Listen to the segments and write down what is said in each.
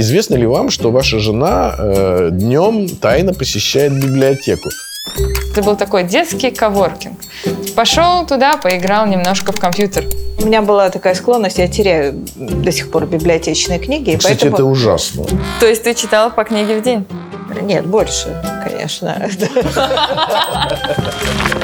Известно ли вам, что ваша жена э, днем тайно посещает библиотеку? Это был такой детский коворкинг. Пошел туда, поиграл немножко в компьютер. У меня была такая склонность, я теряю до сих пор библиотечные книги. Кстати, поэтому... это ужасно. То есть ты читала по книге в день? Нет, больше, конечно.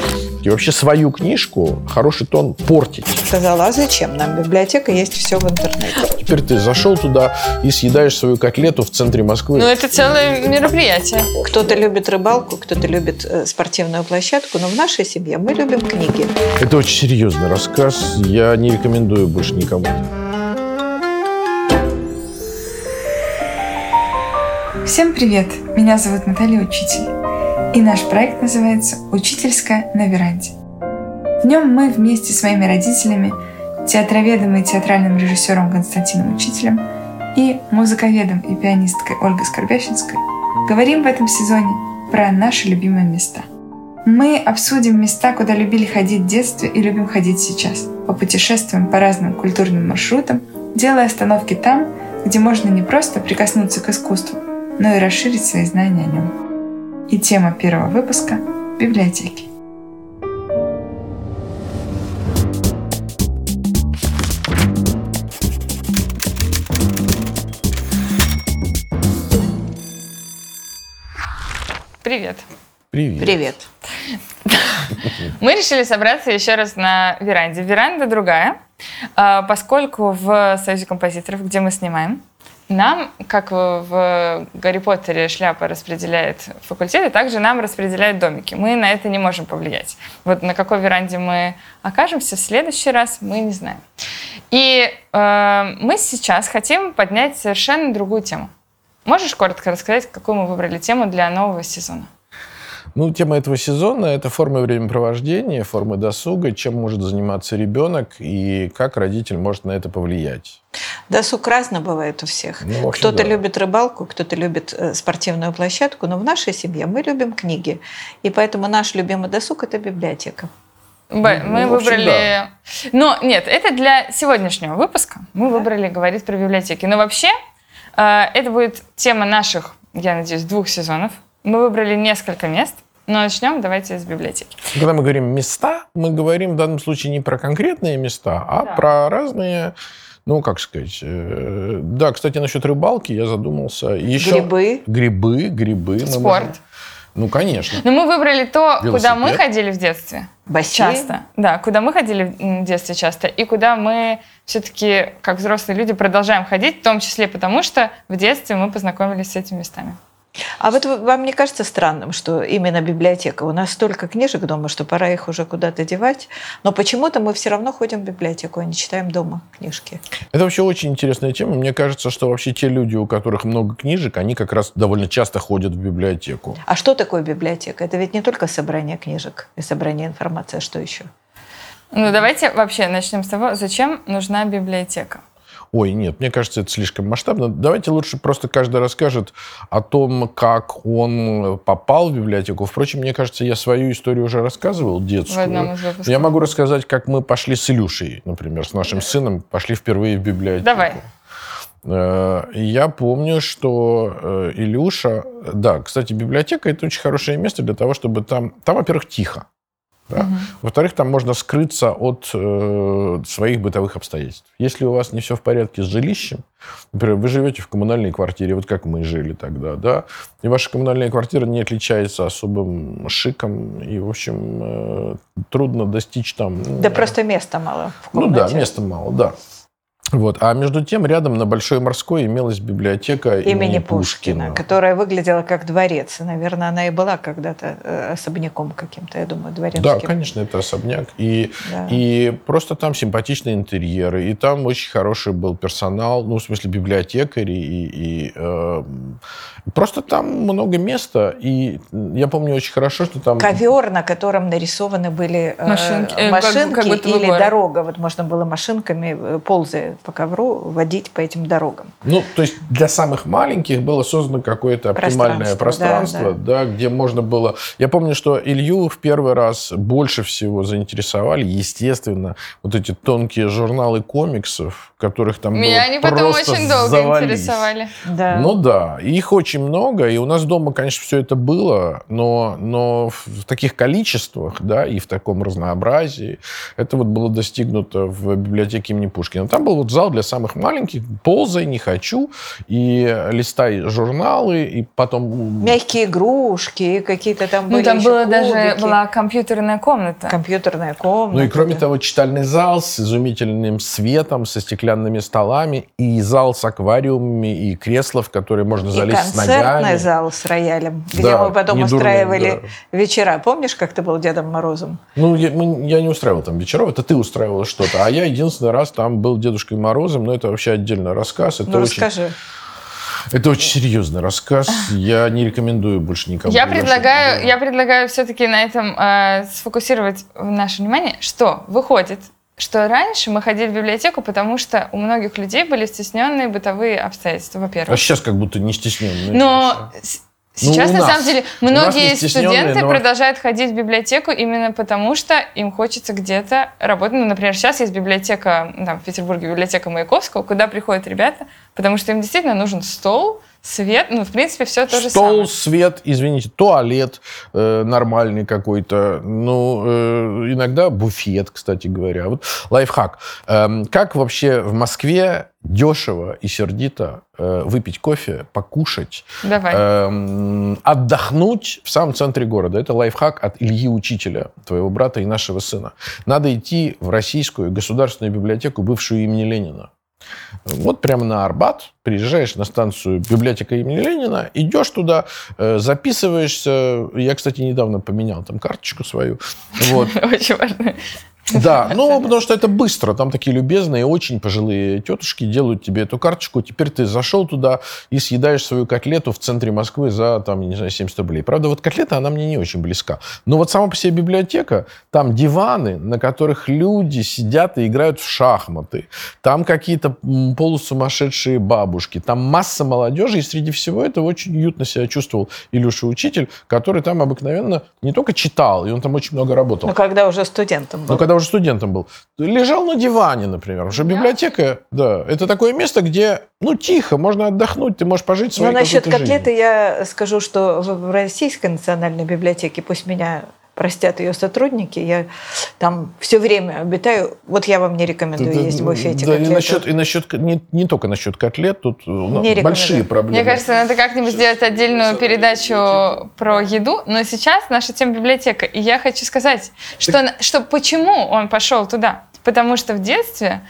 И вообще свою книжку хороший тон портить. Сказала, а зачем нам библиотека, есть все в интернете. Теперь ты зашел туда и съедаешь свою котлету в центре Москвы. Ну, это целое мероприятие. Кто-то любит рыбалку, кто-то любит э, спортивную площадку, но в нашей семье мы любим книги. Это очень серьезный рассказ. Я не рекомендую больше никому. Всем привет! Меня зовут Наталья Учитель. И наш проект называется «Учительская на веранде». В нем мы вместе с моими родителями, театроведом и театральным режиссером Константином Учителем и музыковедом и пианисткой Ольгой Скорбящинской говорим в этом сезоне про наши любимые места. Мы обсудим места, куда любили ходить в детстве и любим ходить сейчас. Попутешествуем по разным культурным маршрутам, делая остановки там, где можно не просто прикоснуться к искусству, но и расширить свои знания о нем. И тема первого выпуска – библиотеки. Привет. Привет. Привет. Мы решили собраться еще раз на веранде. Веранда другая, а, поскольку в Союзе композиторов, где мы снимаем, нам, как в Гарри Поттере шляпа распределяет факультеты, также нам распределяют домики. Мы на это не можем повлиять. Вот на какой веранде мы окажемся в следующий раз, мы не знаем. И э, мы сейчас хотим поднять совершенно другую тему. Можешь коротко рассказать, какую мы выбрали тему для нового сезона? Ну, тема этого сезона – это формы времяпровождения, формы досуга, чем может заниматься ребенок и как родитель может на это повлиять. Досуг разно бывает у всех. Ну, кто-то да. любит рыбалку, кто-то любит э, спортивную площадку, но в нашей семье мы любим книги. И поэтому наш любимый досуг – это библиотека. Б, Ну, мы общем, выбрали... Но нет, это для сегодняшнего выпуска. Мы выбрали говорить про библиотеки. Но вообще, э, это будет тема наших, я надеюсь, двух сезонов. Мы выбрали несколько мест. Но начнем давайте с библиотеки. Когда мы говорим места, мы говорим в данном случае не про конкретные места, а Да. про разные, ну, как сказать. э, Да, кстати, насчет рыбалки я задумался. Еще... Грибы. Грибы, грибы. мы Спорт. можем- Ну, конечно. Но мы выбрали то, куда мы Велосипед. ходили в детстве. Бассейн. Часто. Да, куда мы ходили в детстве часто. И куда мы все-таки, как взрослые люди, продолжаем ходить, в том числе потому, что в детстве мы познакомились с этими местами. А вот вам не кажется странным, что именно библиотека? У нас столько книжек дома, что пора их уже куда-то девать. Но почему-то мы все равно ходим в библиотеку, а не читаем дома книжки. Это вообще очень интересная тема. Мне кажется, что вообще те люди, у которых много книжек, они как раз довольно часто ходят в библиотеку. А что такое библиотека? Это ведь не только собрание книжек и собрание информации, а что еще? Ну, давайте вообще начнем с того, зачем нужна библиотека. Ой, нет, мне кажется, это слишком масштабно. Давайте лучше просто каждый расскажет о том, как он попал в библиотеку. Впрочем, мне кажется, я свою историю уже рассказывал, детскую. Я могу рассказать, как мы пошли с Илюшей, например, с нашим сыном, пошли впервые в библиотеку. Давай. Э, Я помню, что э, Илюша... Да, кстати, библиотека – это очень хорошее место для того, чтобы там... Там, во-первых, тихо. Да. Во-вторых, там можно скрыться от э, своих бытовых обстоятельств. Если у вас не все в порядке с жилищем, например, вы живете в коммунальной квартире, вот как мы жили тогда, да, и ваша коммунальная квартира не отличается особым шиком, и, в общем, э, трудно достичь там... ну, Да просто места мало в ну комнате. да, места мало, да. Вот. А между тем рядом на Большой Морской имелась библиотека имени, имени Пушкина. Пушкина, которая выглядела как дворец. Наверное, она и была когда-то э, особняком каким-то, я думаю, дворянским. Да, конечно, это особняк. И, Да. и просто там симпатичные интерьеры, и там очень хороший был персонал, ну, в смысле, библиотекари, и, и, э, просто там много места. И я помню очень хорошо, что там... Ковер, на котором нарисованы были э, Машинки, э, как- машинки как или дорога. Вот можно было машинками, э, ползая по ковру, водить по этим дорогам. Ну, то есть для самых маленьких было создано какое-то оптимальное Пространство, пространство, да, да, где можно было... Я помню, что Илью в первый раз больше всего заинтересовали, естественно, вот эти тонкие журналы комиксов, которых там Меня было они потом просто очень долго завались. интересовали. Да. Ну да, их очень много, и у нас дома, конечно, все это было, но, но в таких количествах, да, и в таком разнообразии, это вот было достигнуто в библиотеке имени Пушкина. Там был вот зал для самых маленьких, ползай, не хочу, и листай журналы, и потом... Мягкие игрушки, и какие-то там Ну, были там еще была даже кубики, была компьютерная комната. компьютерная комната. Ну и кроме да. того, читальный зал с изумительным светом, со стеклянными столами, и зал с аквариумами, и кресла, в которые можно И залезть с концертный ногами. зал с роялем, где Да, мы потом устраивали да. вечера. Помнишь, как ты был Дедом Морозом? Ну, я, мы- я не устраивал там вечеров, это ты устраивала что-то. А я единственный раз там был Дедушкой Морозом, но это вообще отдельный рассказ. Это, ну, очень, расскажи. это очень серьезный рассказ. Я не рекомендую больше никому. Я предлагаю, Да. я предлагаю все-таки на этом э, сфокусировать наше внимание, что выходит, что раньше мы ходили в библиотеку, потому что у многих людей были стесненные бытовые обстоятельства, А во-первых. сейчас как будто не стесненные. Но Ну, сейчас, у на нас. самом деле, многие студенты но- продолжают ходить в библиотеку именно потому, что им хочется где-то работать. Ну, например, сейчас есть библиотека, ну, там, в Петербурге библиотека Маяковского, куда приходят ребята, потому что им действительно нужен стол, свет, ну, в принципе, все то же Стол, самое. свет, извините, туалет э, нормальный какой-то. Ну, э, иногда буфет, кстати говоря. Вот лайфхак. Эм, как вообще в Москве дешево и сердито э, выпить кофе, покушать, Давай. эм, отдохнуть в самом центре города. Это лайфхак от Ильи Учителя, твоего брата и нашего сына. Надо идти в Российскую государственную библиотеку, бывшую имени Ленина. Вот прямо на Арбат, приезжаешь на станцию библиотека имени Ленина, идешь туда, э, записываешься. Я, кстати, недавно поменял там карточку свою. Вот. Очень важно. Да, ну, потому что это быстро. Там такие любезные, очень пожилые тетушки делают тебе эту карточку. Теперь ты зашел туда и съедаешь свою котлету в центре Москвы за, там, не знаю, 70 рублей. Правда, вот котлета, она мне не очень близка. Но вот сама по себе библиотека, там диваны, на которых люди сидят и играют в шахматы. Там какие-то полусумасшедшие бабушки. Там масса молодежи. И среди всего этого очень уютно себя чувствовал Илюша Учитель, который там обыкновенно не только читал, и он там очень много работал. Ну, когда уже студентом был. Ну, когда уже студентом был. Лежал на диване, например. Потому что библиотека, да, это такое место, где, ну, тихо, можно отдохнуть, ты можешь пожить своей Но насчет котлеты жизнью. я скажу, что в Российской национальной библиотеке, пусть меня простят ее сотрудники, я там все время обитаю. Вот я вам не рекомендую есть в буфете Да, и котлету. насчет, и насчет, не, не только насчет котлет, тут у нас Не большие проблемы. Мне кажется, надо как-нибудь сделать отдельную передачу про еду, но сейчас наша тема библиотека. И я хочу сказать, что, что почему он пошел туда. Потому что в детстве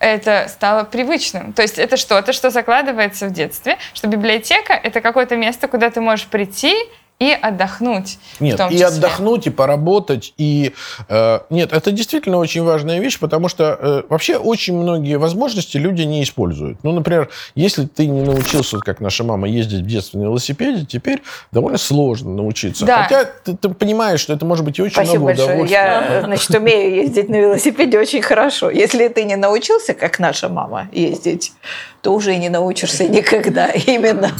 это стало привычным. То есть это что-то, что закладывается в детстве, что библиотека — это какое-то место, куда ты можешь прийти и отдохнуть. в Нет, том и числе. отдохнуть, и поработать, и... э, нет, это действительно очень важная вещь, потому что э, вообще очень многие возможности люди не используют. Ну, например, если ты не научился, как наша мама, ездить в детстве на велосипеде, теперь довольно сложно научиться. Да. Хотя ты, ты понимаешь, что это может быть и очень Спасибо много большое. удовольствия. Я, значит, умею ездить на велосипеде очень хорошо. Если ты не научился, как наша мама, ездить, то уже и не научишься никогда. Именно.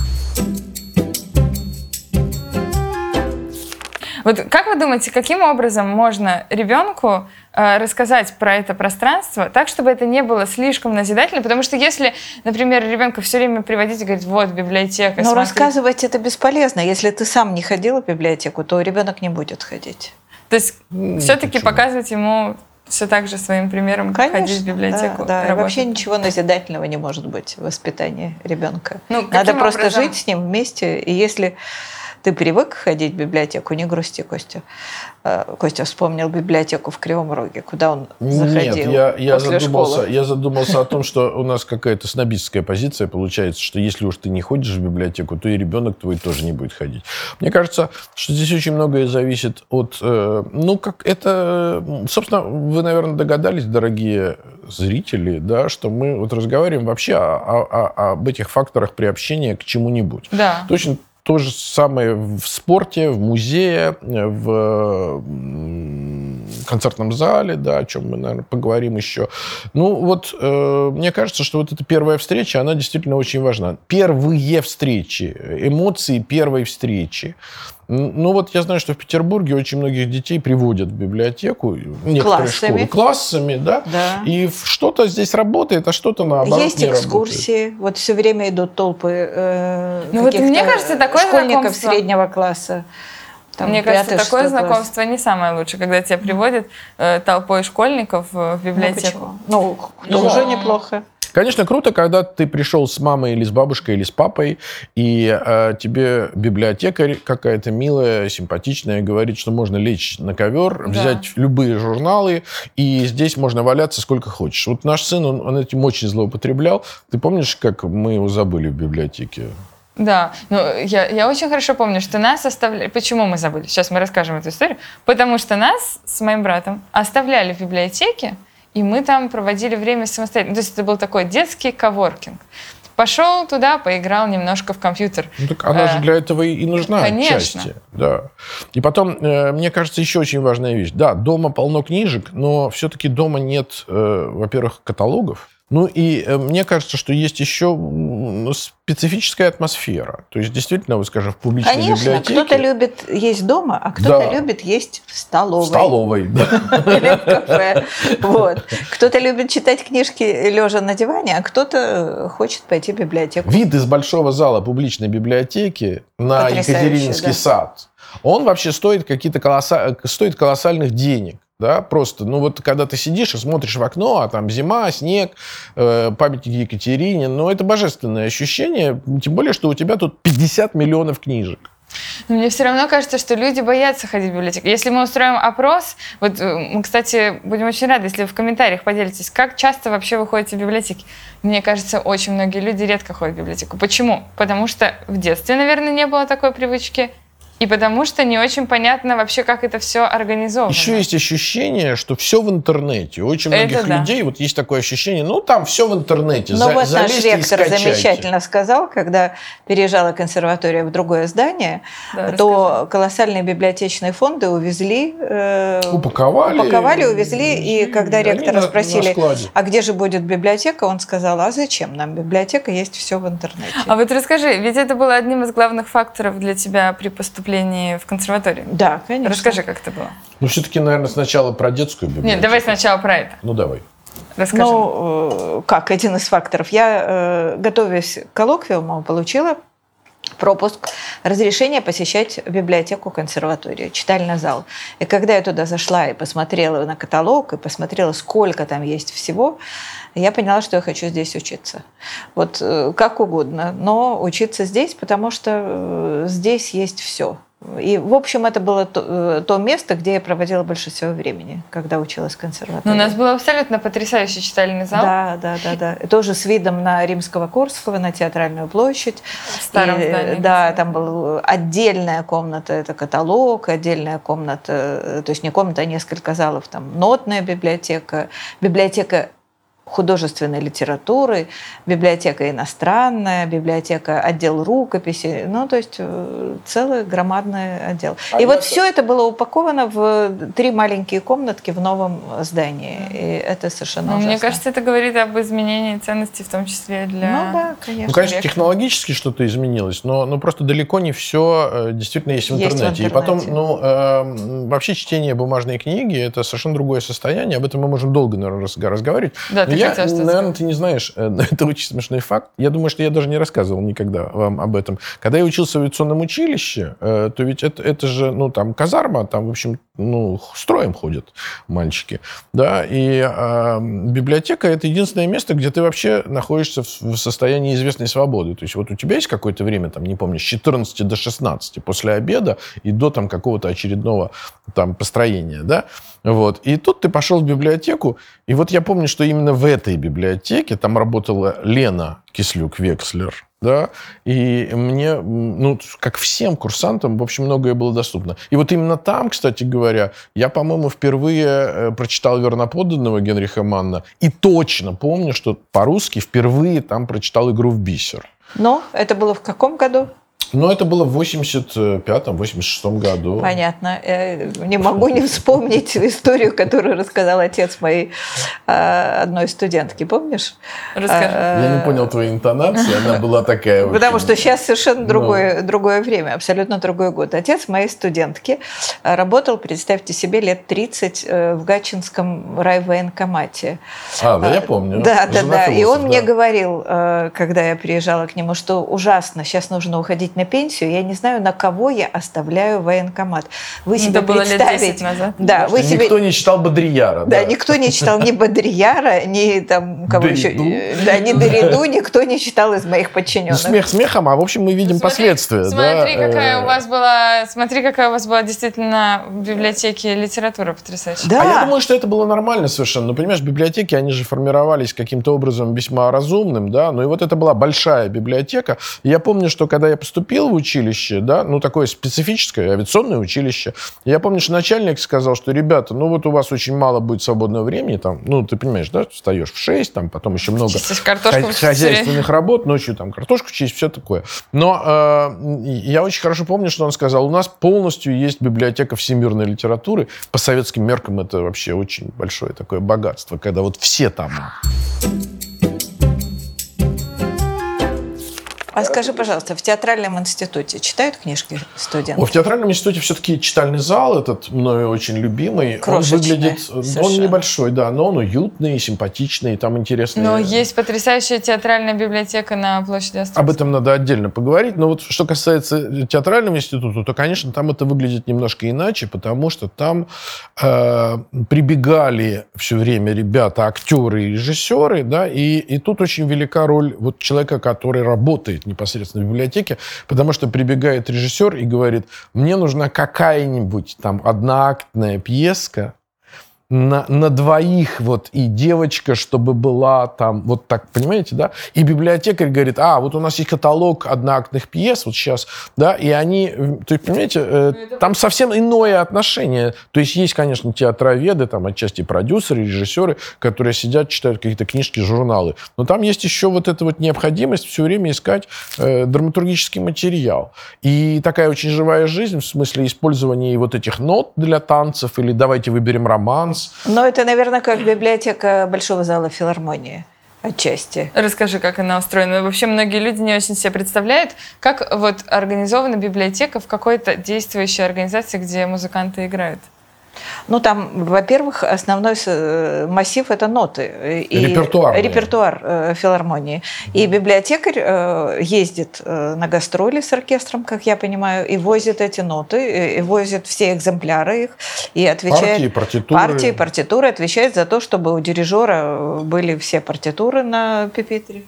Вот как вы думаете, каким образом можно ребенку э, рассказать про это пространство так, чтобы это не было слишком назидательно? Потому что если, например, ребенка все время приводить и говорить, вот библиотека, Но смотри». рассказывать это бесполезно. Если ты сам не ходил в библиотеку, то ребенок не будет ходить. То есть Ну, все-таки почему? показывать ему все так же своим примером, как ходить в библиотеку. Да, да. И вообще ничего назидательного не может быть в воспитании ребенка. Ну, Надо просто образом? жить с ним вместе. И если ты привык ходить в библиотеку, не грусти, Костя. Э, Костя вспомнил библиотеку в Кривом Роге, куда он заходил Нет, я, я, после задумался, школы. я задумался о том, что у нас какая-то снобистская позиция получается, что если уж ты не ходишь в библиотеку, то и ребенок твой тоже не будет ходить. Мне кажется, что здесь очень многое зависит от... э, ну, как это... Собственно, вы, наверное, догадались, дорогие зрители, да, что мы вот разговариваем вообще о- о- о- об этих факторах приобщения к чему-нибудь. Да. Точно то же самое в спорте, в музее, в концертном зале, да, о чем мы, наверное, поговорим еще. Ну, вот э, мне кажется, что вот эта первая встреча, она действительно очень важна. Первые встречи, эмоции первой встречи. Ну вот я знаю, что в Петербурге очень многих детей приводят в библиотеку, некоторые Классами. школы, классами, да, Да. и что-то здесь работает, а что-то наоборот Есть не экскурсии, вот все время идут толпы э, Ну вот мне кажется, такое школьников знакомство- среднего класса. там, Мне кажется, такое класс. знакомство не самое лучшее, когда тебя приводят э, толпой школьников э, в Ну, библиотеку. почему? Ну, Ну, тоже да. неплохо. Конечно, круто, когда ты пришел с мамой или с бабушкой или с папой, и э, тебе библиотекарь какая-то милая, симпатичная говорит, что можно лечь на ковер, Да. взять любые журналы, и здесь можно валяться сколько хочешь. Вот наш сын, он, он этим очень злоупотреблял. Ты помнишь, как мы его забыли в библиотеке? Да, ну я, я очень хорошо помню, что нас оставляли... Почему мы забыли? Сейчас мы расскажем эту историю. Потому что нас с моим братом оставляли в библиотеке, и мы там проводили время самостоятельно. То есть это был такой детский коворкинг. Пошел туда, поиграл немножко в компьютер. Ну, так она же Э, для этого и нужна конечно. отчасти. Да. И потом, э, мне кажется, еще очень важная вещь. Да, дома полно книжек, но все-таки дома нет, э, во-первых, каталогов. Ну и э, мне кажется, что есть еще специфическая атмосфера. То есть, действительно, вот, скажем, в публичной Конечно, библиотеке... кто-то любит есть дома, а кто-то Да. любит есть в В столовой. столовой, да. Вот. Кто-то любит читать книжки лежа на диване, а кто-то э, хочет пойти в библиотеку. Вид из большого зала публичной библиотеки на Екатерининский сад, он вообще стоит какие-то колосса... стоит колоссальных денег. Да, просто, ну вот когда ты сидишь и смотришь в окно, а там зима, снег, э, памятник Екатерине, ну это божественное ощущение, тем более, что у тебя тут 50 миллионов книжек. Но мне все равно кажется, что люди боятся ходить в библиотеку. Если мы устроим опрос, вот э, мы, кстати, будем очень рады, если вы в комментариях поделитесь, как часто вообще вы ходите в библиотеки. Мне кажется, очень многие люди редко ходят в библиотеку. Почему? Потому что в детстве, наверное, не было такой привычки. И потому что не очень понятно вообще, как это все организовано. Еще есть ощущение, что все в интернете. У очень Это многих да. людей вот есть такое ощущение, ну там все в интернете. Но за- вот наш и ректор замечательно сказал, когда переезжала консерватория в другое здание, Да, то расскажи. колоссальные библиотечные фонды увезли, э, Упаковали. упаковали, увезли, и когда они ректора на- на спросили, складе. а где же будет библиотека, он сказал, а зачем нам библиотека, есть все в интернете. А вот расскажи, ведь это было одним из главных факторов для тебя при поступлении в консерваторию. Да, конечно. Расскажи, как это было. Ну, все-таки, наверное, сначала про детскую библиотеку. Нет, давай сначала про это. Ну, давай. Расскажи. Ну, э, как один из факторов. Я, э, готовясь к коллоквиуму, получила пропуск, разрешение посещать библиотеку консерватории, читальный зал. И когда я туда зашла и посмотрела на каталог, и посмотрела, сколько там есть всего, я поняла, что я хочу здесь учиться. Вот э, как угодно, но учиться здесь, потому что э, здесь есть все. И, в общем, это было то, э, то место, где я проводила больше всего времени, когда училась в консерватории. Ну, у нас был абсолютно потрясающий читальный зал. Да, да, да, да. И Тоже с видом на Римского Курского, на Театральную площадь. В старом И, здании. Да, там была отдельная комната, это каталог, отдельная комната, то есть не комната, а несколько залов, там нотная библиотека, библиотека художественной литературы, библиотека иностранная, библиотека отдел рукописи, ну то есть э, целый громадный отдел. А и вот все это было упаковано в три маленькие комнатки в новом здании, и это совершенно Ну, мне кажется, это говорит об изменении ценностей, в том числе для... Ну да, конечно. Ну, конечно, технологически что-то изменилось, но, но просто далеко не все действительно есть в Есть в интернете. И потом, интернете. ну, э, вообще чтение бумажной книги – это совершенно другое состояние. Об этом мы можем долго, наверное, разговаривать. Да, Но ты я, хотела что-то наверное, сказать. ты не знаешь, э, это очень смешной факт. Я думаю, что я даже не рассказывал никогда вам об этом. Когда я учился в авиационном училище, э, то ведь это, это же, ну, там, казарма, там, в общем, ну, строем ходят мальчики, да, и э, библиотека – это единственное место, где ты вообще находишься в, состоянии известной свободы. То есть вот у тебя есть какое-то время, там, не помню, с 14 до 16 после обеда и до там какого-то очередного там построения, да, вот. И тут ты пошел в библиотеку, и вот я помню, что именно в этой библиотеке там работала Лена Кислюк-Векслер, да, и мне, ну, как всем курсантам, в общем, многое было доступно. И вот именно там, кстати говоря, я, по-моему, впервые э, прочитал верноподданного Генриха Манна, и точно помню, что по-русски впервые там прочитал «Игру в бисер». Но это было в каком году? Ну, это было в 85-86 году. Понятно. Я не могу не вспомнить историю, которую рассказал отец моей э, одной студентки. Помнишь? Расскажи. Я не понял твоей интонации, она была такая... Потому что сейчас совершенно Ну. другое, другое время, абсолютно другой год. Отец моей студентки э, работал, представьте себе, лет 30 э, в Гатчинском райвоенкомате. А, да, я помню. Да, да, да. И он мне говорил, э, когда я приезжала к нему, что ужасно, сейчас нужно уходить на пенсию, я не знаю, на кого я оставляю военкомат. Вы себе Это было лет представить... 10 назад. Да, вы себе... Никто не читал Бодрияра. Да, никто не читал ни Бодрияра, ни там кого еще, Дориду. да, ни Дориду, никто не читал из моих Ну, подчиненных. смех смехом, а в общем мы видим Смотри- последствия. Смотри, да, какая э, у вас была, смотри, какая у вас была действительно в библиотеке литература потрясающая. Да. А я думаю, что это было нормально совершенно. Ну, понимаешь, библиотеки, они же формировались каким-то образом весьма разумным, да, ну и вот это была большая библиотека. И я помню, что когда я поступил в училище, да, ну такое специфическое авиационное училище, я помню, что начальник сказал, что, ребята, ну вот у вас очень мало будет свободного времени, там, ну ты понимаешь, да, встаешь в 6, там, потом еще много хозяйственных работ, ночью там картошку чистить, все такое. Но э, я очень хорошо помню, что он сказал, у нас полностью есть библиотека всемирной литературы. По советским меркам это вообще очень большое такое богатство, когда вот все там. А скажи, пожалуйста, в театральном институте читают книжки студенты? О, в театральном институте все-таки читальный зал, этот мною очень любимый, Крошечный он выглядит, он совершенно. небольшой, да, но он уютный, симпатичный, там интересные... Но есть потрясающая театральная библиотека на площади Островского. Об этом надо отдельно поговорить. Но вот что касается театрального института, то, конечно, там это выглядит немножко иначе, потому что там э, прибегали все время ребята, актеры и режиссеры, да, и, и тут очень велика роль вот человека, который работает непосредственно в библиотеке, потому что прибегает режиссер и говорит, мне нужна какая-нибудь там одноактная пьеска, на, на двоих вот и девочка, чтобы была там вот так, понимаете, да? И библиотекарь говорит, а, вот у нас есть каталог одноактных пьес вот сейчас, да, и они, э, то есть, понимаете, э, там совсем иное отношение. То есть есть, конечно, театроведы, там отчасти продюсеры, режиссеры, которые сидят, читают какие-то книжки, журналы. Но там есть еще вот эта вот необходимость все время искать э, драматургический материал. И такая очень живая жизнь в смысле использования вот этих нот для танцев, или давайте выберем романс, Но это, наверное, как библиотека Большого зала филармонии отчасти. Расскажи, как она устроена. Вообще многие люди не очень себе представляют, как вот организована библиотека в какой-то действующей организации, где музыканты играют. Ну, там, во-первых, основной э, массив – это ноты. И Репертуарные. Репертуар э, филармонии. И библиотекарь э, ездит э, на гастроли с оркестром, как я понимаю, и возит эти ноты, э, и возит все экземпляры их, и отвечает... партии, партитуры. партии, партитуры, отвечает за то, чтобы у дирижера э, были все партитуры на пепитре.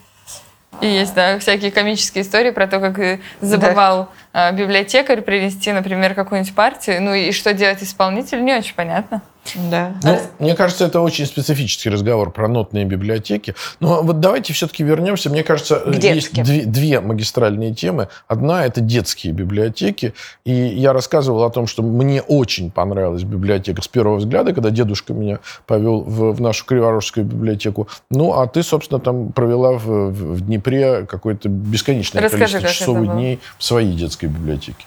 И есть, да, всякие комические истории про то, как э, забывал э, библиотекарь принести, например, какую-нибудь партию, ну и что делать исполнитель, не очень понятно. Да. Ну, мне кажется, это очень специфический разговор про нотные библиотеки. Но вот давайте все-таки вернемся. Мне кажется, К есть две, две магистральные темы. Одна – это детские библиотеки. И я рассказывал о том, что мне очень понравилась библиотека с первого взгляда, когда дедушка меня повел в, в нашу Криворожскую библиотеку. Ну, а ты, собственно, там провела в, в- Днепре какое-то бесконечное Расскажи, количество часов и дней в своей детской библиотеке.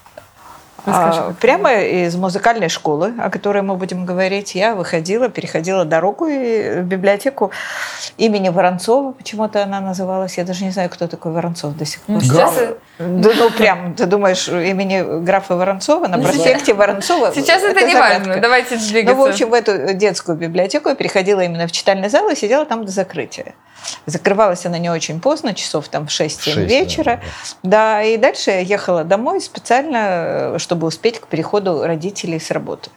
Расскажи, А, как Прямо из музыкальной школы, о которой мы будем говорить, я выходила, переходила дорогу и в библиотеку имени Воронцова, почему-то она называлась. Я даже не знаю, кто такой Воронцов до сих пор. Ну, сейчас, Граф. Да, ну, прям, ты думаешь, имени графа Воронцова на Ну, проспекте Воронцова? сейчас это не загадка. важно, давайте Ну, двигаться. в общем, в эту детскую библиотеку я переходила именно в читальный зал и сидела там до закрытия. Закрывалась она не очень поздно, часов там в 6-7 Шесть, вечера. Да, и дальше я ехала домой специально, э, чтобы успеть к приходу родителей с работы.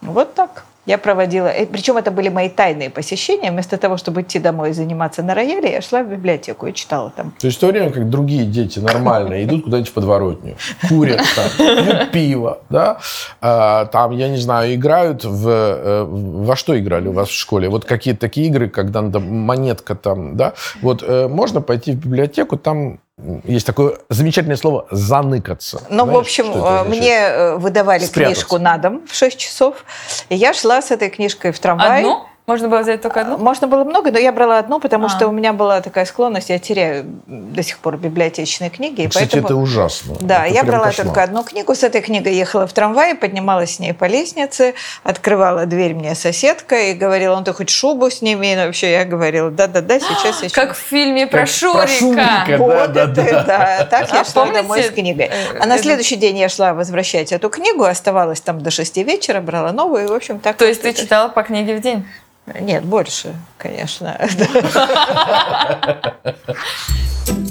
Вот так. Я проводила, причем это были мои тайные посещения. Вместо того, чтобы идти домой и заниматься на рояле, я шла в библиотеку и читала там. То есть в то время, как другие дети нормально идут куда-нибудь в подворотню, курят там, пьют пиво, да, а, там, я не знаю, играют в... э, Во что играли у вас в школе? Вот какие-то такие игры, когда надо монетка там, да? Вот э, можно пойти в библиотеку, там есть такое замечательное слово «заныкаться». Ну, в Знаешь, общем, что это э, мне э, выдавали Спрятаться. книжку на дом в 6 часов. И я шла с этой книжкой в трамвай. Одну? Можно было взять только одну? Можно было много, но я брала одну, потому А. что у меня была такая склонность, я теряю до сих пор библиотечные книги. и Кстати, поэтому... это ужасно. Да, Это я брала кошмар. только одну книгу. С этой книгой ехала в трамвае, поднималась с ней по лестнице, открывала дверь мне соседка и говорила, ну ты хоть шубу сними. Ну, вообще я говорила, да-да-да, сейчас, сейчас. Как в фильме про Как про Шурика. Шурика. Вот Да, это, да, да, Так я А шла помните, домой с книгой. э, А на следующий день я шла возвращать эту книгу, оставалась там до шести вечера, брала новую, и, в общем, так. То есть ты это- читала по книге в день? Нет, больше, конечно.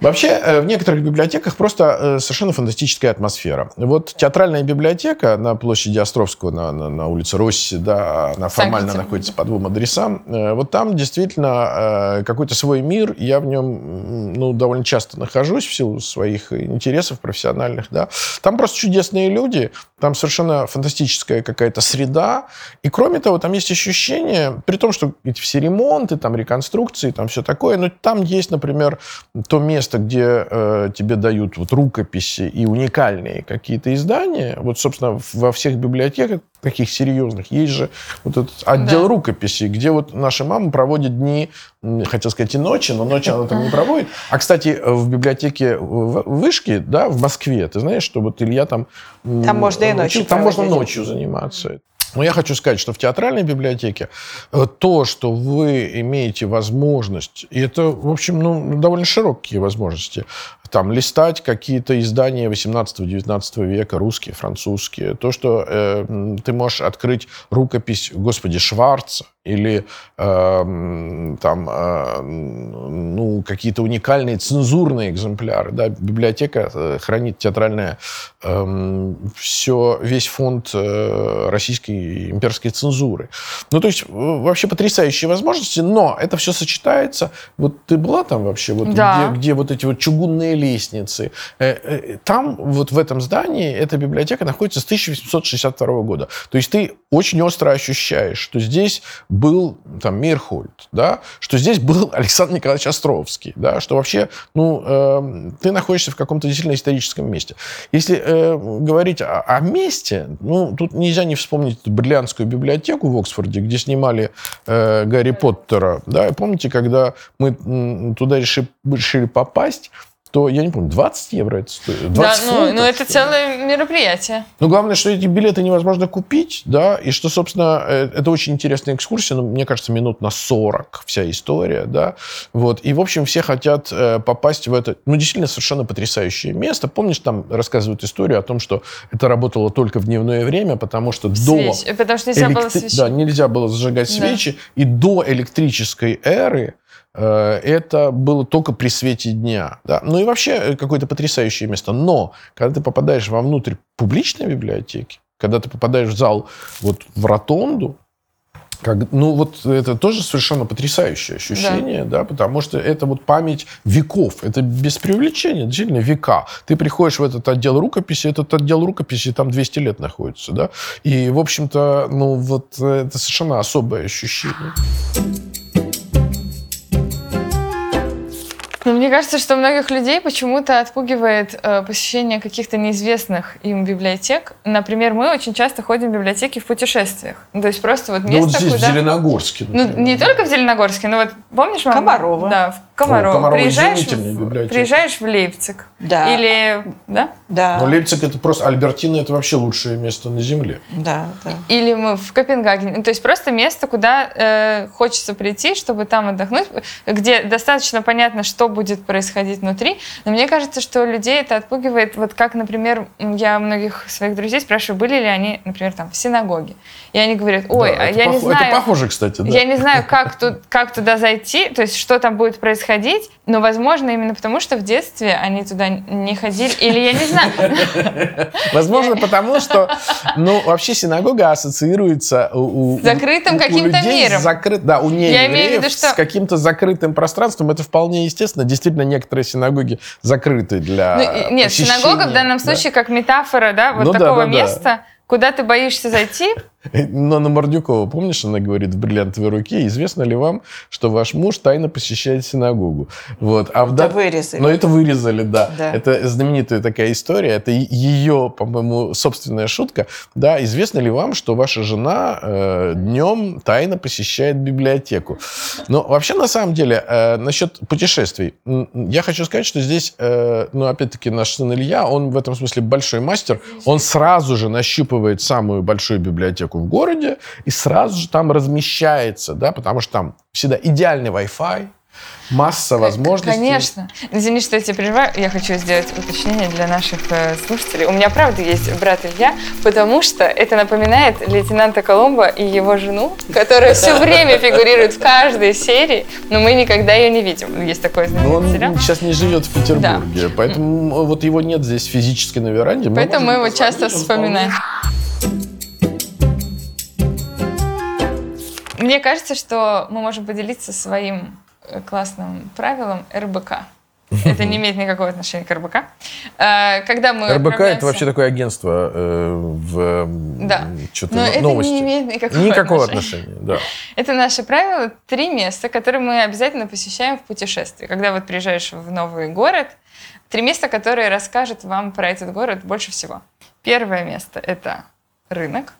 Вообще, э, в некоторых библиотеках просто э, совершенно фантастическая атмосфера. Вот театральная библиотека на площади Островского, на, на, на улице Росси, да, она формально находится по двум адресам. Э, Вот там действительно какой-то свой мир. Я в нем ну, довольно часто нахожусь в силу своих интересов профессиональных. Да. Там просто чудесные люди, там совершенно фантастическая какая-то среда. И кроме того, там есть ощущение, при том, что эти все ремонты, там реконструкции, там все такое, но там есть, например, то место, где э, тебе дают вот рукописи и уникальные какие-то издания. Вот, собственно, во всех библиотеках таких серьезных есть же вот этот отдел Да. рукописей, где вот наши мамы проводят дни, хотел сказать и ночи, но ночи она там не проводит. А, кстати, в библиотеке в- Вышки, да, в Москве, ты знаешь, что вот Илья там... Там можно и ночью Там можно ночью заниматься. Но я хочу сказать, что в театральной библиотеке э, то, что вы имеете возможность, и это, в общем, ну, довольно широкие возможности, там, листать какие-то издания 18-19 века, русские, французские, то, что э, ты можешь открыть рукопись, господи, Шварца, или э, там, э, ну, какие-то уникальные цензурные экземпляры. Да? Библиотека э, хранит театральная все, весь фонд э, российской имперской цензуры. Ну, то есть, э, вообще потрясающие возможности, но это все сочетается. Вот ты была там вообще, вот Да. где, где вот эти вот чугунные лестницы. Э, э, Там, вот в этом здании, эта библиотека находится с 1862 года. То есть ты очень остро ощущаешь, что здесь был там Мирхольд, да, что здесь был Александр Николаевич Островский, да, что вообще, ну, э, ты находишься в каком-то действительно историческом месте. Если э, говорить о, о месте, ну, тут нельзя не вспомнить бриллиантскую библиотеку в Оксфорде, где снимали э, Гарри Поттера, да, и помните, когда мы туда реши- решили попасть, то, я не помню, 20 евро это стоит? 20 Да, ну, фунтов, ну это целое мероприятие. Но главное, что эти билеты невозможно купить, да, и что, собственно, э, это очень интересная экскурсия, ну, мне кажется, минут на 40 вся история, да, вот, и, в общем, все хотят э, попасть в это, ну, действительно, совершенно потрясающее место. Помнишь, там рассказывают историю о том, что это работало только в дневное время, потому что до... Свеч- Потому что нельзя было электри- свечи. Да, нельзя было зажигать Да. свечи, и до электрической эры это было только при свете дня. Да? Ну и вообще э, какое-то потрясающее место. Но когда ты попадаешь вовнутрь публичной библиотеки, когда ты попадаешь в зал вот в ротонду, как, ну вот это тоже совершенно потрясающее ощущение, да. потому что это вот память веков, это без преувеличения, действительно века. Ты приходишь в этот отдел рукописи, этот отдел рукописи там 200 лет находится, да, и в общем-то, ну вот э, это совершенно особое ощущение. Но мне кажется, что многих людей почему-то отпугивает э, посещение каких-то неизвестных им библиотек. Например, мы очень часто ходим в библиотеки в путешествиях. Ну, то есть просто вот Ну место, вот здесь, куда... в Зеленогорске. Ну, например. не только в Зеленогорске, но вот помнишь, мама? Комарова. Да, в Комарова. О, Комарова приезжаешь, в, приезжаешь в Лейпциг. Да. Или, да? Да, Но Лейпциг это просто, Альбертина это вообще лучшее место на Земле. да, да. Или мы в Копенгагене. Ну, То есть просто место, куда э, хочется прийти, чтобы там отдохнуть, где достаточно понятно, что будет происходить внутри. Но мне кажется, что людей это отпугивает. Вот как, например, я многих своих друзей спрашиваю, были ли они, например, там в синагоге. И они говорят, ой, Да, а я не пох- знаю... Это похоже, кстати, да. Я не знаю, как, тут, как туда зайти, то есть что там будет происходить, но, возможно, именно потому, что в детстве они туда не ходили, или я не знаю. Возможно, потому что, ну, вообще синагога ассоциируется у, С закрытым каким-то миром. Закрыт, да, у неевреев виду, что- с каким-то закрытым пространством. Это вполне естественно. Действительно, некоторые синагоги закрыты для Ну, нет, синагога в данном да. случае как метафора, да, вот Ну такого да, да. места, куда ты боишься зайти, Но на Мордюкова, помнишь, она говорит в «Бриллиантовой руке», известно ли вам, что ваш муж тайно посещает синагогу? Вот. А это дат... вырезали. Но это вырезали, да. Да. Это знаменитая такая история, это ее, по-моему, собственная шутка. Да, известно ли вам, что ваша жена э, днем тайно посещает библиотеку? Но вообще, на самом деле, э, насчет путешествий, я хочу сказать, что здесь, э, ну, опять-таки, наш сын Илья, он в этом смысле большой мастер, он сразу же нащупывает самую большую библиотеку в городе и сразу же там размещается, да, потому что там всегда идеальный Wi-Fi, масса возможностей. Конечно. Извини, что я тебя переживаю. Я хочу сделать уточнение для наших э, слушателей. У меня правда есть брат Илья, потому что это напоминает лейтенанта Коломбо и его жену, которая все время фигурирует в каждой серии, но мы никогда ее не видим. Есть такой Но знаменитый он сериал. сейчас не живет в Петербурге, поэтому вот его нет здесь физически на веранде. Поэтому мы его часто позвонить, он Мне кажется, что мы можем поделиться своим э, классным правилом РБК. Это не имеет никакого отношения к РБК. Э, Когда мы РБК это отправляемся- вообще такое агентство э, в Да. что-то Но это новости. не имеет никакого, Никакого отношения. отношения, да. Это наше правило. Три места, которые мы обязательно посещаем в путешествии. Когда вот приезжаешь в новый город, три места, которые расскажут вам про этот город больше всего. Первое место – это рынок.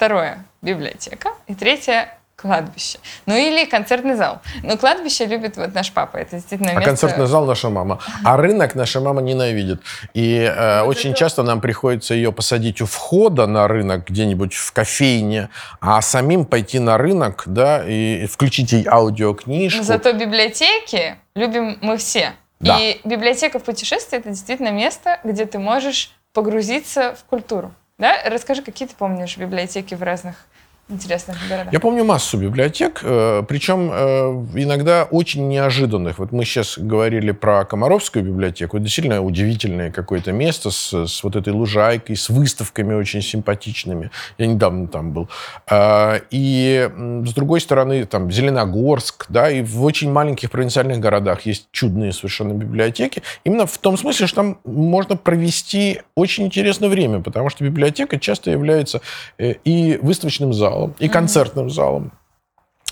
Второе – библиотека. И третье – кладбище. Ну или концертный зал. Но кладбище любит вот наш папа. Это действительно А место... концертный зал наша мама. А рынок наша мама ненавидит. И э, очень часто нам приходится ее посадить у входа на рынок, где-нибудь в кофейне, а самим пойти на рынок, да, и включить ей аудиокнижку. Но зато библиотеки любим мы все. Да. И библиотека в путешествии это действительно место, где ты можешь погрузиться в культуру. Да? Расскажи, какие ты помнишь библиотеки в разных интересных городах? Я помню массу библиотек, э, причем э, иногда очень неожиданных. Вот мы сейчас говорили про Комаровскую библиотеку. Это действительно удивительное какое-то место с, с вот этой лужайкой, с выставками очень симпатичными. Я недавно там был. А, И с другой стороны, там Зеленогорск, да, и в очень маленьких провинциальных городах есть чудные совершенно библиотеки. Именно в том смысле, что там можно провести очень интересное время, потому что библиотека часто является э, и выставочным залом, и концертным залом.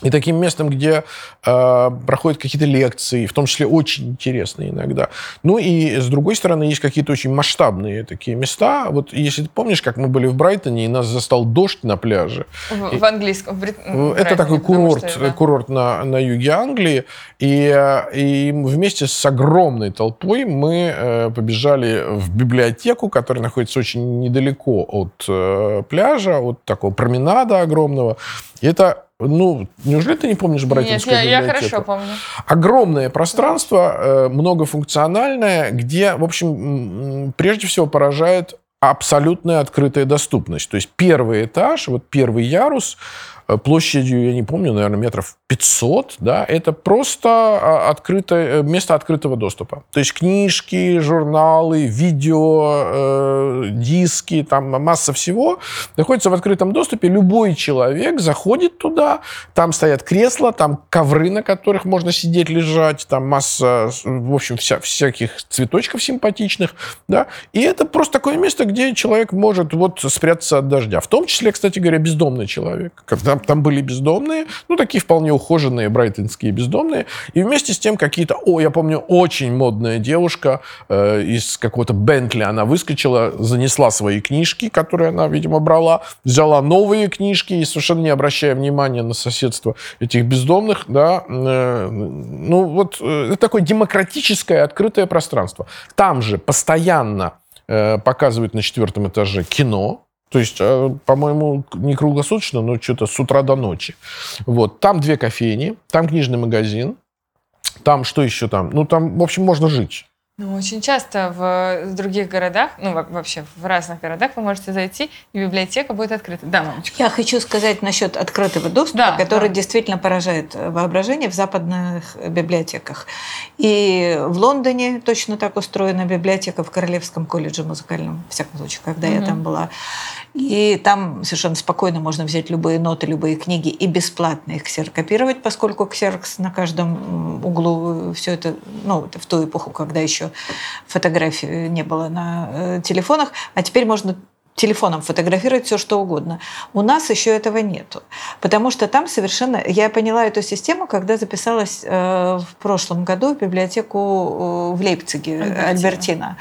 И таким местом, где э, проходят какие-то лекции, в том числе очень интересные иногда. Ну и с другой стороны, есть какие-то очень масштабные такие места. Вот если ты помнишь, как мы были в Брайтоне, и нас застал дождь на пляже. В, в английском. в брит- Это Брайтоне, такой курорт, что, да. курорт на, на юге Англии. И, э, и вместе с огромной толпой мы э, побежали в библиотеку, которая находится очень недалеко от э, пляжа, от такого променада огромного. И это, ну, неужели ты не помнишь Нет, Брайтонскую я, я библиотеку? хорошо помню. огромное пространство, э, многофункциональное, где, в общем, прежде всего поражает абсолютная открытая доступность. То есть первый этаж, вот первый ярус, площадью, я не помню, наверное, метров 500, да, это просто а, открытое, э, место открытого доступа. То есть книжки, журналы, видео, э, диски, там масса всего находится в открытом доступе. Любой человек заходит туда, там стоят кресла, там ковры, на которых можно сидеть, лежать, там масса, в общем, вся, всяких цветочков симпатичных, да, и это просто такое место, где человек может вот спрятаться от дождя. В том числе, кстати говоря, бездомный человек. Когда там были бездомные, ну, такие вполне ухоженные брайтонские бездомные, и вместе с тем какие-то, о, я помню, очень модная девушка э, из какого-то Бентли, она выскочила, занесла свои книжки, которые она, видимо, брала, взяла новые книжки и совершенно не обращая внимания на соседство этих бездомных, да, э, ну, вот э, это такое демократическое открытое пространство. Там же постоянно э, показывают на четвертом этаже кино, то есть, э, по-моему, не круглосуточно, но что-то с утра до ночи. Вот. Там две кофейни, там книжный магазин, там что еще там? Ну, там, в общем, можно жить. Ну, очень часто в других городах, ну, во- вообще в разных городах вы можете зайти, и библиотека будет открыта. Да, мамочка. Я хочу сказать насчет открытого доступа, Да, который да. действительно поражает воображение в западных библиотеках. И в Лондоне точно так устроена библиотека в Королевском колледже музыкальном, в всяком случае, когда я Мгм. там была. И там совершенно спокойно можно взять любые ноты, любые книги и бесплатно их ксерокопировать, поскольку ксерокс на каждом углу все это, ну, в ту эпоху, когда еще фотографий не было на э, телефонах, а теперь можно телефоном фотографировать все, что угодно. У нас еще этого нету. Потому что там совершенно... Я поняла эту систему, когда записалась э, в прошлом году в библиотеку э, в Лейпциге, Альбертина. Альбертина.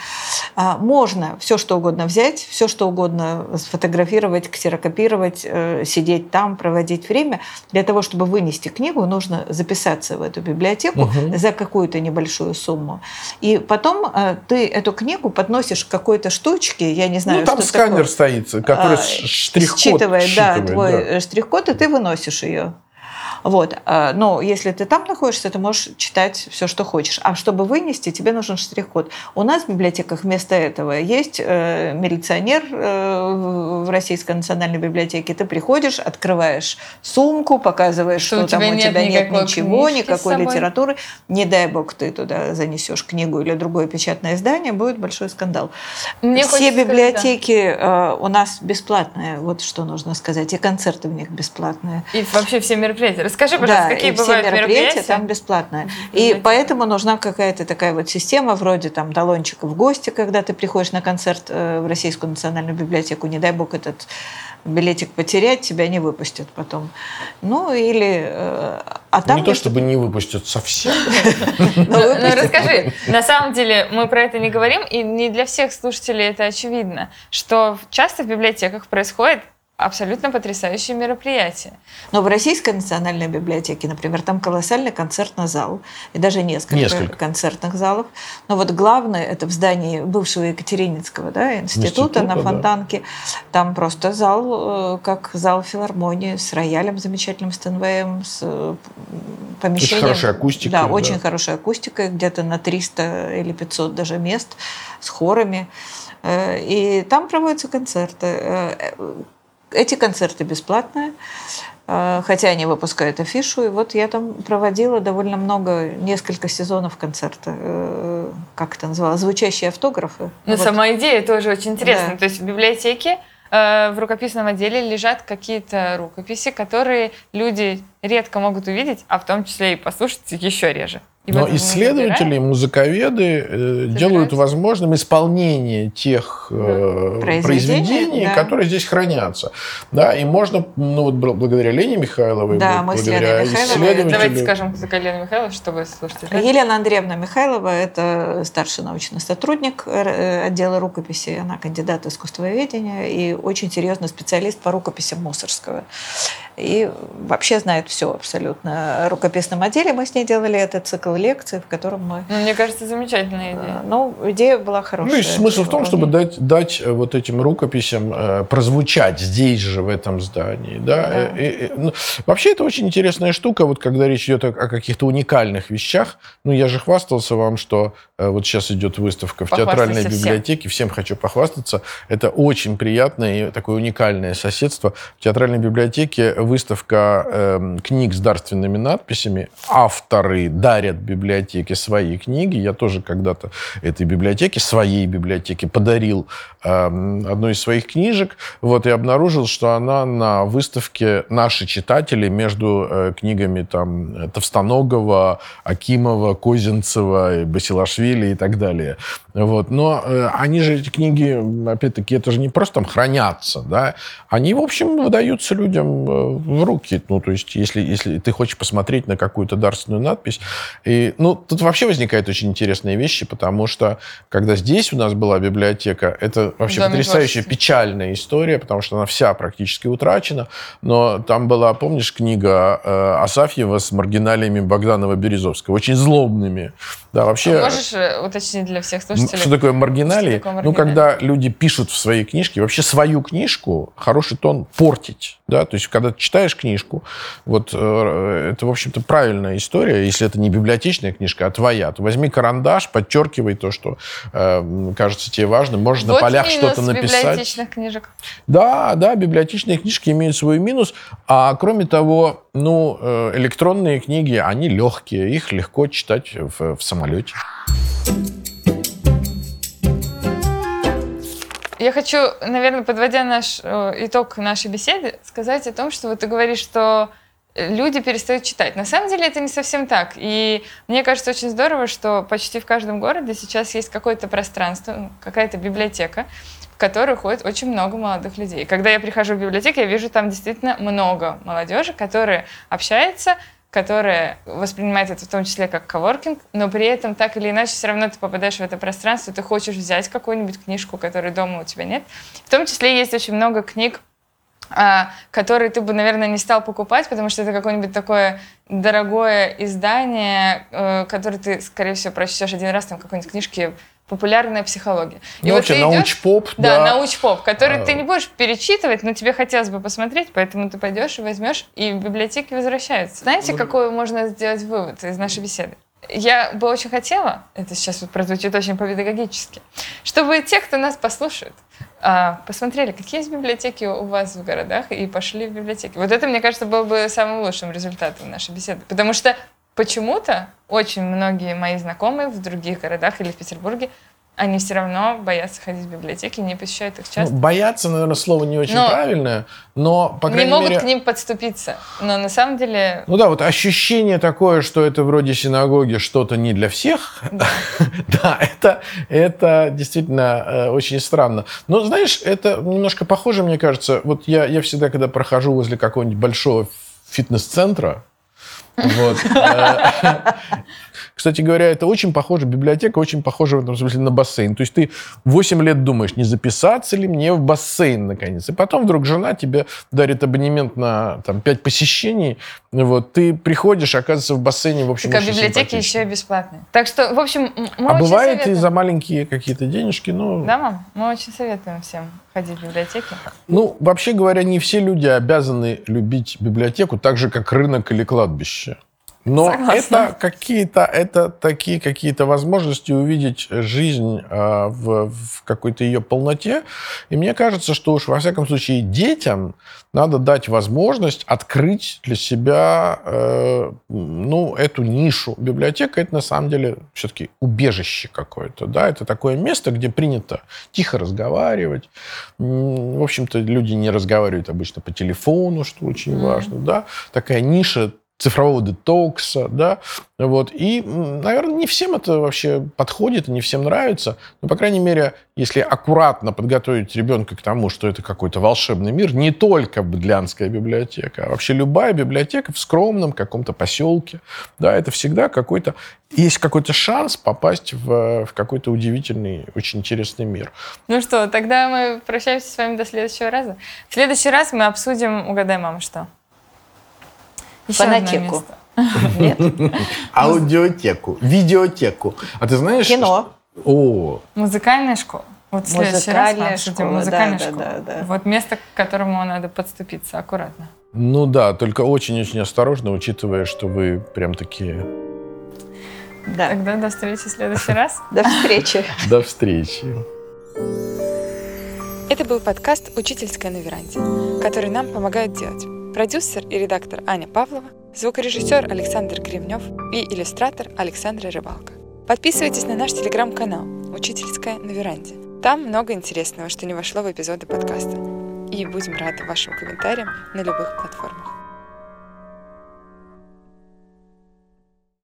А, можно все, что угодно взять, все, что угодно сфотографировать, ксерокопировать, э, сидеть там, проводить время. Для того, чтобы вынести книгу, нужно записаться в эту библиотеку угу. за какую-то небольшую сумму. И потом ты эту книгу подносишь к какой-то штучке, я не знаю, ну, там что сканер такое стоит, который а, штрих-код считывает, считывает, да, твой да. штрих-код, и ты выносишь ее. Вот. А, но если ты там находишься, ты можешь читать все, что хочешь. А чтобы вынести, тебе нужен штрих-код. У нас в библиотеках вместо этого есть э, милиционер э, в Российской национальной библиотеке. Ты приходишь, открываешь сумку, показываешь, что, что там у тебя нет ничего, никакой литературы. Не дай бог ты туда занесешь книгу или другое печатное издание, будет большой скандал. Мне Все библиотеки сказать, да. э, у нас бесплатные, вот что нужно сказать, и концерты в них бесплатные. И вообще все мероприятия. Расскажи, пожалуйста, да, какие и бывают все мероприятия, мероприятия? там бесплатно. И поэтому нужна какая-то такая вот система, вроде там талончика в гости, когда ты приходишь на концерт э, в Российскую национальную библиотеку, не дай бог этот билетик потерять, тебя не выпустят потом. Ну, или... Э, а там не то, чтобы не выпустят совсем. Ну, расскажи, на самом деле мы про это не говорим, и не для всех слушателей это очевидно, что часто в библиотеках происходит абсолютно потрясающие мероприятия. Но в Российской национальной библиотеке, например, там колоссальный концертный зал, и даже несколько, несколько. концертных залов. Но вот главное, это в здании бывшего Екатерининского да, института, института на Фонтанке. Да. Там просто зал, э, как зал филармонии, с роялем замечательным, с ТНВМ, с э, помещением. Очень хорошая акустика. Да, да, очень хорошая акустика, где-то на 300 или 500 даже мест, с хорами. Э, и там проводятся концерты эти концерты бесплатные, э, хотя они выпускают афишу. И вот я там проводила довольно много, несколько сезонов концерта. Э, как это называлось? Звучащие автографы. Ну, вот. сама идея тоже очень интересная. Да. То есть в библиотеке э, в рукописном отделе лежат какие-то рукописи, которые люди редко могут увидеть, а в том числе и послушать еще реже. И Но исследователи, музыковеды э, делают возможным исполнение тех э, произведений, произведений да. которые здесь хранятся. Да, и можно, ну вот благодаря Лене Михайловой, да, мы благодаря исследователю... Давайте скажем за Лену Михайлову, чтобы слушать. Да? Елена Андреевна Михайлова – это старший научный сотрудник э, отдела рукописи, она кандидат искусствоведения и очень серьезный специалист по рукописям Мусорского. И вообще знает все абсолютно о рукописном отделе. Мы с ней делали этот цикл лекций, в котором мы... Ну, мне кажется, замечательная идея. Ну, идея была хорошая. Ну, и смысл в том, чтобы дать, дать э, вот этим рукописям э, прозвучать здесь же, в этом здании. Да? да. И, и, ну, вообще, это очень интересная штука, вот когда речь идет о, о каких-то уникальных вещах. Ну, я же хвастался вам, что э, вот сейчас идет выставка в театральной библиотеке. Всем. всем хочу похвастаться. Это очень приятное и такое уникальное соседство. В театральной библиотеке выставка э, книг с дарственными надписями. Авторы дарят библиотеке свои книги. Я тоже когда-то этой библиотеке, своей библиотеке, подарил э, одну из своих книжек. Вот, и обнаружил, что она на выставке «Наши читатели» между э, книгами там, Товстоногова, Акимова, Козинцева, Басилашвили и так далее. Вот. Но э, они же, эти книги, опять-таки, это же не просто там хранятся, да, они, в общем, выдаются людям э, в руки. Ну, то есть, если, если ты хочешь посмотреть на какую-то дарственную надпись. И, ну, тут вообще возникают очень интересные вещи, потому что, когда здесь у нас была библиотека, это вообще да, потрясающая печальная история, потому что она вся практически утрачена. Но там была, помнишь, книга э, Асафьева с маргиналиями Богданова-Березовского, очень злобными. Да, вообще... А можешь уточнить для всех слушателей? Что такое маргиналии? Что такое маргиналии? Ну, когда люди пишут в своей книжке, вообще свою книжку хороший тон портить. Да? То есть, когда ты читаешь книжку, вот э, это, в общем-то, правильная история. Если это не библиотечная книжка, а твоя, то возьми карандаш, подчеркивай то, что э, кажется тебе важным. Можешь вот на полях что-то написать. библиотечных книжек. Да, да, библиотечные книжки имеют свой минус. А кроме того, ну, э, электронные книги, они легкие, их легко читать в, в самолете. Я хочу, наверное, подводя наш э, итог нашей беседы, сказать о том, что вот ты говоришь, что люди перестают читать. На самом деле это не совсем так. И мне кажется очень здорово, что почти в каждом городе сейчас есть какое-то пространство, какая-то библиотека, в которую ходит очень много молодых людей. Когда я прихожу в библиотеку, я вижу там действительно много молодежи, которые общаются, которая воспринимает это в том числе как коворкинг, но при этом так или иначе все равно ты попадаешь в это пространство, ты хочешь взять какую-нибудь книжку, которой дома у тебя нет. В том числе есть очень много книг, а, которые ты бы, наверное, не стал покупать, потому что это какое-нибудь такое дорогое издание, э, которое ты, скорее всего, прочтешь один раз, там какой-нибудь книжки популярная психология. И ну, вот вообще науч-поп, да. Да, науч-поп, который а... ты не будешь перечитывать, но тебе хотелось бы посмотреть, поэтому ты пойдешь и возьмешь, и в библиотеке возвращаются. Знаете, ну... какой можно сделать вывод из нашей беседы? Я бы очень хотела, это сейчас вот прозвучит очень по-педагогически, чтобы те, кто нас послушает, а, посмотрели, какие есть библиотеки у вас в городах, и пошли в библиотеки. Вот это, мне кажется, был бы самым лучшим результатом нашей беседы. Потому что почему-то очень многие мои знакомые в других городах или в Петербурге они все равно боятся ходить в библиотеки, не посещают их часто. Ну, бояться, наверное, слово не очень но правильное, но, по крайней Не могут мере... к ним подступиться, но на самом деле... Ну да, вот ощущение такое, что это вроде синагоги что-то не для всех, да, это, это действительно э, очень странно. Но, знаешь, это немножко похоже, мне кажется, вот я, я всегда, когда прохожу возле какого-нибудь большого фитнес-центра, вот. Кстати говоря, это очень похоже, библиотека очень похожа в этом смысле на бассейн. То есть ты 8 лет думаешь, не записаться ли мне в бассейн наконец. И потом вдруг жена тебе дарит абонемент на там, 5 посещений. Вот, ты приходишь, оказывается, в бассейне, в общем, Так, а библиотеки еще и бесплатные. Так что, в общем, мы А бывает советуем. и за маленькие какие-то денежки, но... Да, мам? Мы очень советуем всем ходить в библиотеки. Ну, вообще говоря, не все люди обязаны любить библиотеку так же, как рынок или кладбище. Но Согласна. это какие-то, это такие какие-то возможности увидеть жизнь э, в, в какой-то ее полноте. И мне кажется, что уж во всяком случае детям надо дать возможность открыть для себя э, ну, эту нишу. Библиотека это на самом деле все-таки убежище какое-то. Да? Это такое место, где принято тихо разговаривать. В общем-то, люди не разговаривают обычно по телефону, что очень mm-hmm. важно. Да? Такая ниша цифрового детокса, да, вот. И, наверное, не всем это вообще подходит, не всем нравится, но, по крайней мере, если аккуратно подготовить ребенка к тому, что это какой-то волшебный мир, не только Быдлянская библиотека, а вообще любая библиотека в скромном каком-то поселке, да, это всегда какой-то, есть какой-то шанс попасть в, в какой-то удивительный, очень интересный мир. Ну что, тогда мы прощаемся с вами до следующего раза. В следующий раз мы обсудим «Угадай, мама, что». Еще Фонотеку. Нет? Аудиотеку, видеотеку. А ты знаешь... Кино. О. Музыкальная школа. Вот музыкальная школа, музыкальная да, школа. Да, да, да. Вот место, к которому надо подступиться аккуратно. Ну да, только очень-очень осторожно, учитывая, что вы прям такие... Да. Тогда до встречи в следующий раз. До встречи. До встречи. Это был подкаст «Учительская на веранде», который нам помогает делать продюсер и редактор Аня Павлова, звукорежиссер Александр Кремнев и иллюстратор Александра Рыбалка. Подписывайтесь на наш телеграм-канал «Учительская на веранде». Там много интересного, что не вошло в эпизоды подкаста. И будем рады вашим комментариям на любых платформах.